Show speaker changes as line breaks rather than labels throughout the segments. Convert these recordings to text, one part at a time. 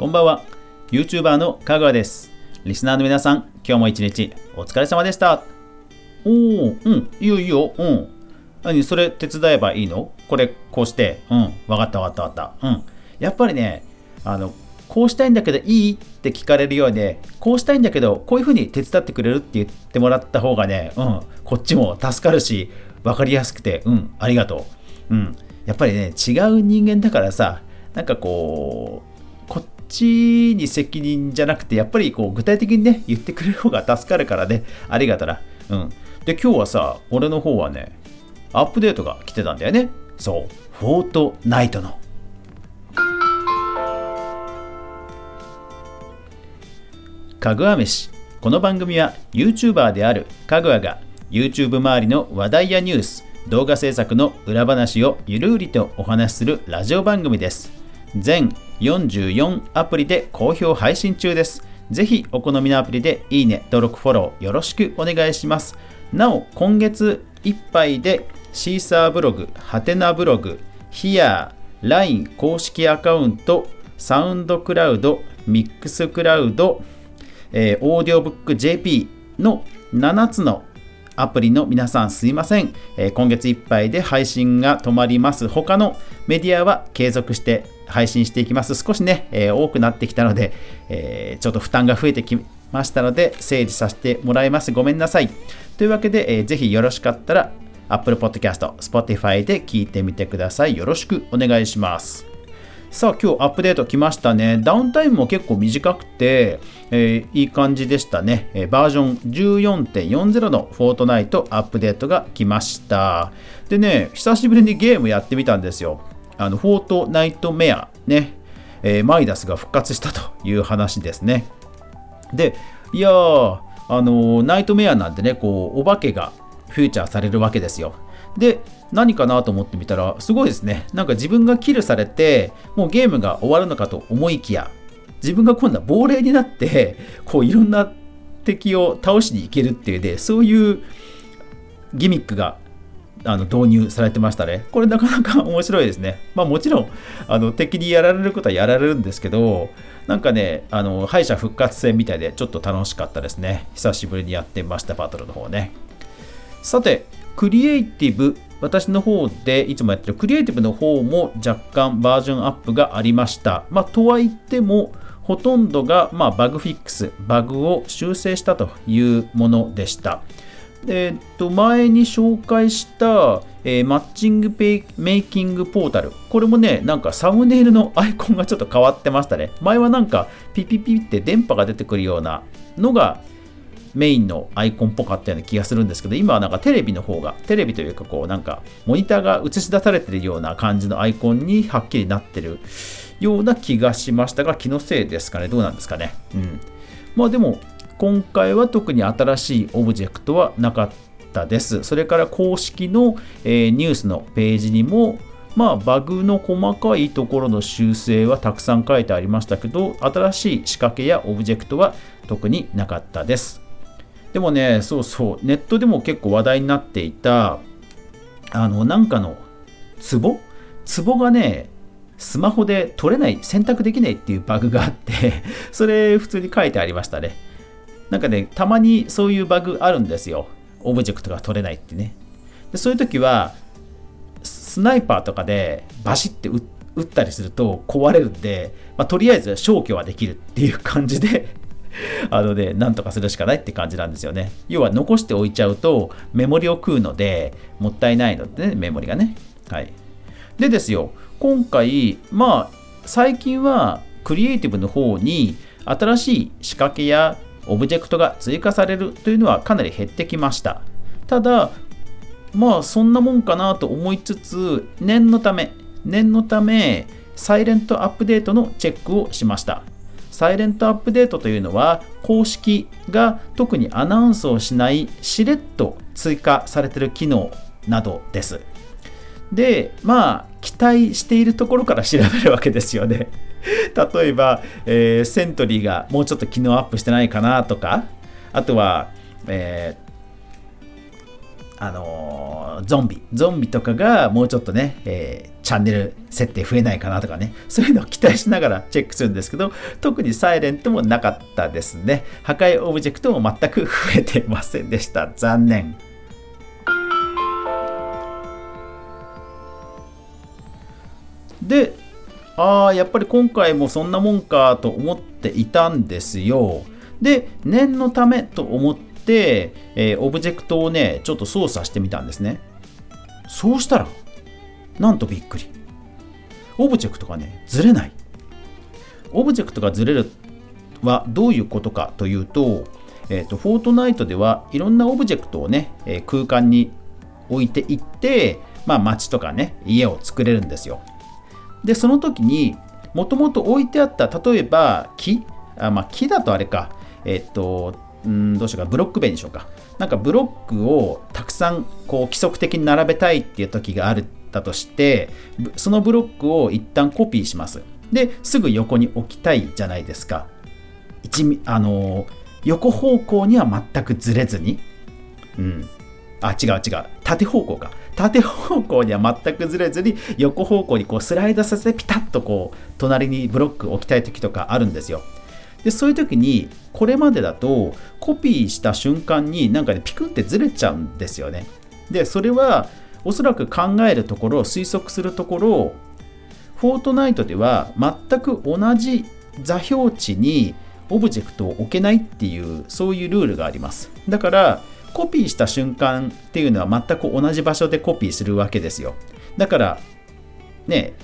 こんばんは。YouTuber のかぐわです。リスナーの皆さん今日も一日お疲れ様でした。おおうんいいよいいようん。何それ手伝えばいいの？これこうして。うんわかったわかったわかった。うん。やっぱりねあのこうしたいんだけどいいって聞かれるようでこうしたいんだけどこういうふうに手伝ってくれるって言ってもらった方がねうん。こっちも助かるし分かりやすくてうんありがとう。うん。やっぱりね違う人間だからさなんかこうちに責任じゃなくて、やっぱりこう具体的にね、言ってくれる方が助かるからね、ありがとな。うん。で、今日はさ、俺の方はね、アップデートが来てたんだよね。そう、フォートナイトの。かぐわ飯。この番組は YouTuber であるかぐわが YouTube 周りの話題やニュース、動画制作の裏話をゆるうりとお話しするラジオ番組です。全44アプリで好評配信中です。ぜひお好みのアプリでいいね、登録、フォローよろしくお願いします。なお、今月いっぱいでシーサーブログ、ハテナブログ、ヒアー、LINE 公式アカウント、サウンドクラウド、ミックスクラウド、えー、オーディオブック JP の7つのアプリの皆さんすいません、えー、今月いっぱいで配信が止まります。他のメディアは継続して配信していきます。少しね、えー、多くなってきたので、えー、ちょっと負担が増えてきましたので、整理させてもらいます。ごめんなさい。というわけで、えー、ぜひよろしかったら、Apple Podcast、Spotify で聞いてみてください。よろしくお願いします。さあ今日アップデート来ましたね。ダウンタイムも結構短くて、えー、いい感じでしたね、えー、バージョン14.40のフォートナイトアップデートが来ました。でね、久しぶりにゲームやってみたんですよ。あのフォートナイトメアね、えー、マイダスが復活したという話ですね。で、いやー、あのナイトメアなんてね、こう、お化けがフューチャーされるわけですよ。で、何かなと思ってみたら、すごいですね。なんか自分がキルされて、もうゲームが終わるのかと思いきや、自分が今度は亡霊になって、こういろんな敵を倒しに行けるっていうで、そういうギミックがあの導入されてましたね。これなかなか 面白いですね。まあもちろんあの敵にやられることはやられるんですけど、なんかね、あの敗者復活戦みたいでちょっと楽しかったですね。久しぶりにやってました、バトルの方ね。さて、クリエイティブ私の方でいつもやってるクリエイティブの方も若干バージョンアップがありました。まあ、とはいっても、ほとんどが、まあ、バグフィックス、バグを修正したというものでした。えっと前に紹介した、えー、マッチングペイメイキングポータル。これもね、なんかサムネイルのアイコンがちょっと変わってましたね。前はなんかピピピって電波が出てくるようなのがメインのアイコンっぽかったような気がするんですけど、今はなんかテレビの方が、テレビというかこうなんかモニターが映し出されてるような感じのアイコンにはっきりなってるような気がしましたが、気のせいですかね。どうなんですかね。うん。まあでも、今回は特に新しいオブジェクトはなかったです。それから公式の、え、ニュースのページにも、まあ、バグの細かいところの修正はたくさん書いてありましたけど、新しい仕掛けやオブジェクトは特になかったです。でもね、そうそう、ネットでも結構話題になっていた、あの、なんかの壺？壺がね、スマホで取れない、選択できないっていうバグがあってそれ普通に書いてありましたね。なんかね、たまにそういうバグあるんですよ。オブジェクトが取れないってね。でそういう時は、スナイパーとかでバシッて撃ったりすると壊れるんで、まあ、とりあえず消去はできるっていう感じで あのね、なんとかするしかないって感じなんですよね。要は残しておいちゃうとメモリを食うので、もったいないのでね、メモリがね。はい。でですよ、今回、まあ、最近はクリエイティブの方に新しい仕掛けやオブジェクトが追加されるというのはかなり減ってきました。ただ、まあそんなもんかなと思いつつ、念のため、念のため、サイレントアップデートのチェックをしました。サイレントアップデートというのは公式が特にアナウンスをしないしれっと追加されてる機能などです。で、まあ、期待しているところから調べるわけですよね。例えば、えー、セントリーがもうちょっと機能アップしてないかなとか、あとは、えあのー、ゾンビ、ゾンビとかがもうちょっとね、えー、チャンネル設定増えないかなとかね、そういうのを期待しながらチェックするんですけど、特にサイレントもなかったですね。破壊オブジェクトも全く増えてませんでした。残念。で、ああ、やっぱり今回もそんなもんかと思っていたんですよ。で、念のためと思って、えー、オブジェクトをね、ちょっと操作してみたんですね。そうしたら、なんとびっくり。オブジェクトがね、ずれない。オブジェクトがずれるはどういうことかというと、えーと、フォートナイトではいろんなオブジェクトをね、えー、空間に置いていって、まあ、街とかね、家を作れるんですよ。で、その時に、もともと置いてあった、例えば木、あまあ、木だとあれか、えっと、んどうしようか、ブロック塀にしようか。なんかブロックをたくさんこう規則的に並べたいっていう時があるだとして、そのブロックを一旦コピーします。で、すぐ横に置きたいじゃないですか。一あの横方向には全くずれずに、うん。あ、違う違う。縦方向か。縦方向には全くずれずに、横方向にこうスライドさせてピタッとこう、隣にブロック置きたい時とかあるんですよ。でそういう時にこれまでだとコピーした瞬間になんかねピクってずれちゃうんですよねでそれはおそらく考えるところ推測するところフォートナイトでは全く同じ座標値にオブジェクトを置けないっていうそういうルールがありますだからコピーした瞬間っていうのは全く同じ場所でコピーするわけですよ。だからね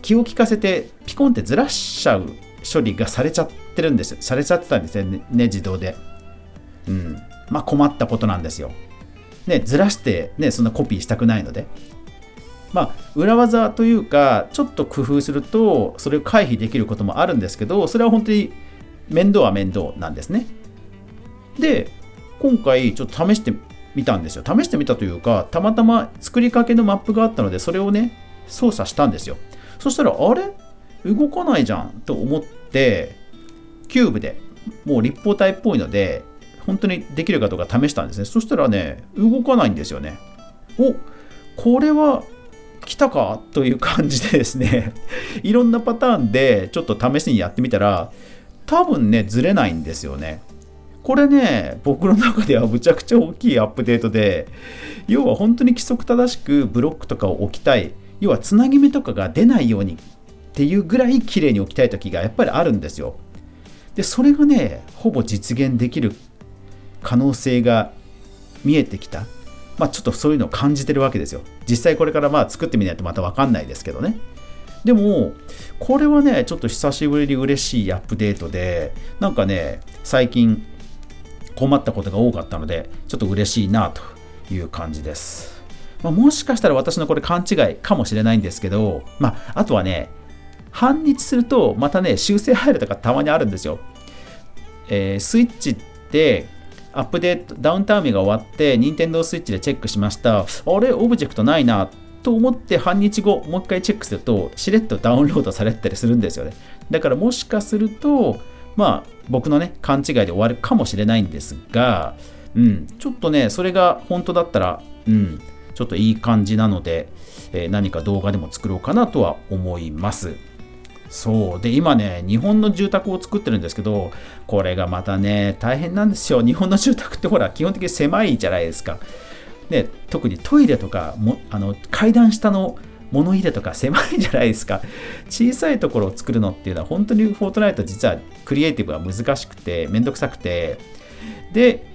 気を利かせてピコンってずらしちゃう処理がされちゃってるんですされちゃってたんですねね自動で。うん。まあ困ったことなんですよ。ねずらしてねそんなコピーしたくないので。まあ裏技というかちょっと工夫するとそれを回避できることもあるんですけどそれは本当に面倒は面倒なんですね。で今回ちょっと試してみたんですよ。試してみたというかたまたま作りかけのマップがあったのでそれをね操作したんですよ。そしたらあれ？動かないじゃんと思ってキューブでもう立方体っぽいので本当にできるかどうか試したんですね。そしたらね動かないんですよね。おこれは来たか？という感じでですね。いろんなパターンでちょっと試しにやってみたら多分ねずれないんですよね。これね僕の中ではむちゃくちゃ大きいアップデートで要は本当に規則正しくブロックとかを置きたい要はつなぎ目とかが出ないようにっていうぐらい綺麗に置きたい時がやっぱりあるんですよ。でそれがねほぼ実現できる可能性が見えてきた。まあちょっとそういうのを感じてるわけですよ。実際これからまあ作ってみないとまた分かんないですけどね。でもこれはねちょっと久しぶりに嬉しいアップデートでなんかね最近困ったことが多かったのでちょっと嬉しいなという感じです。まあ、もしかしたら私のこれ勘違いかもしれないんですけど、まあ、あとはね半日するとまたね修正入るとかたまにあるんですよ、えー、スイッチってアップデートダウンタウンが終わって任天堂スイッチでチェックしました。あれオブジェクトないなと思って半日後もう一回チェックするとしれっとダウンロードされたりするんですよね。だからもしかするとまあ僕のね勘違いで終わるかもしれないんですがうんちょっとねそれが本当だったらうんちょっといい感じなので、えー、何か動画でも作ろうかなとは思います。そうで今ね日本の住宅を作ってるんですけどこれがまたね大変なんですよ日本の住宅ってほら基本的に狭いじゃないですかで特にトイレとかもあの階段下の物入れとか狭いじゃないですか。小さいところを作るのっていうのは本当にフォートナイト実はクリエイティブは難しくてめんどくさくて。で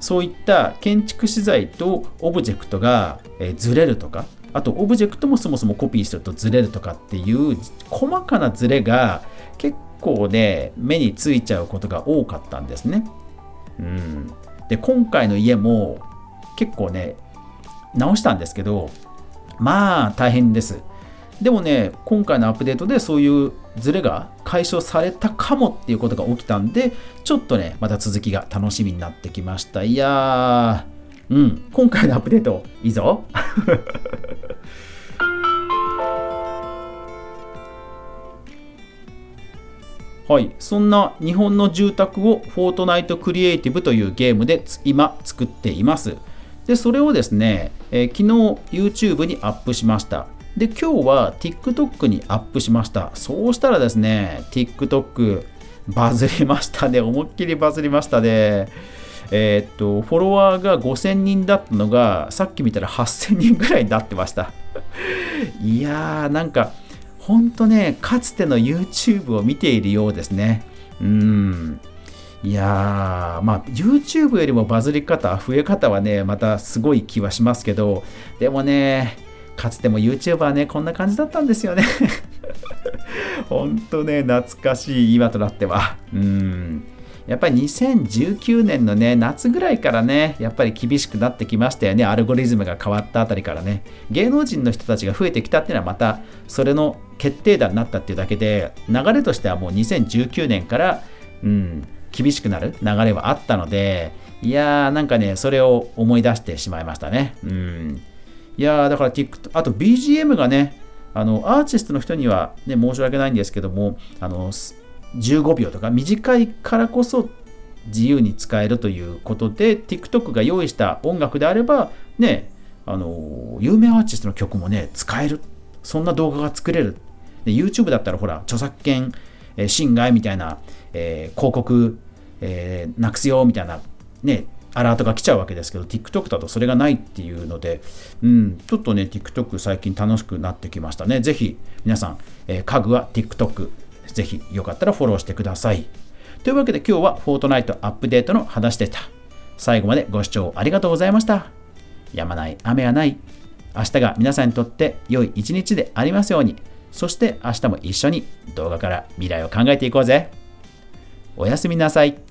そういった建築資材とオブジェクトがずれるとかあとオブジェクトもそもそもコピーするとずれるとかっていう細かなずれが結構ね目についちゃうことが多かったんですね。うん、で今回の家も結構ね直したんですけどまあ大変です。でもね今回のアップデートでそういうズレが解消されたかもっていうことが起きたんでちょっとねまた続きが楽しみになってきましたいやーうん、今回のアップデートいいぞ はい、そんな日本の住宅をフォートナイトクリエイティブというゲームで今作っています。でそれをですね、えー、昨日 YouTube にアップしました。で今日は TikTok にアップしました。そうしたらですね TikTok バズりましたね。思いっきりバズりましたね。えー、っとフォロワーが5000人だったのがさっき見たら8000人ぐらいになってました。いやーなんかほんとねかつての YouTube を見ているようですね。うん。いやー、まあ、YouTube よりもバズり方、増え方はね、またすごい気はしますけど、でもね、かつても YouTuber はね、こんな感じだったんですよね。ほんとね、懐かしい今となっては。うん。やっぱり2019年のね、夏ぐらいからね、やっぱり厳しくなってきましたよね。アルゴリズムが変わったあたりからね。芸能人の人たちが増えてきたっていうのはまた、それの決定打になったっていうだけで、流れとしてはもう2019年から、うん、厳しくなる流れはあったので、いやー、なんかね、それを思い出してしまいましたね。うん。いやー、だから TikTok、あと BGM がね、あの、アーティストの人にはね、申し訳ないんですけども、あの、15秒とか短いからこそ自由に使えるということで、TikTok が用意した音楽であれば、ね、あの、有名アーティストの曲もね、使える。そんな動画が作れる。で YouTube だったらほら、著作権、え、侵害みたいな、えー、広告、えー、なくすよみたいな、ね、アラートが来ちゃうわけですけど、TikTok だとそれがないっていうので、うん、ちょっとね、TikTok 最近楽しくなってきましたね。ぜひ皆さん、えー、家具は TikTok、ぜひよかったらフォローしてください。というわけで今日はフォートナイトアップデートの話でした。最後までご視聴ありがとうございました。やまない雨はない。明日が皆さんにとって良い一日でありますように。そして明日も一緒に動画から未来を考えていこうぜ。おやすみなさい。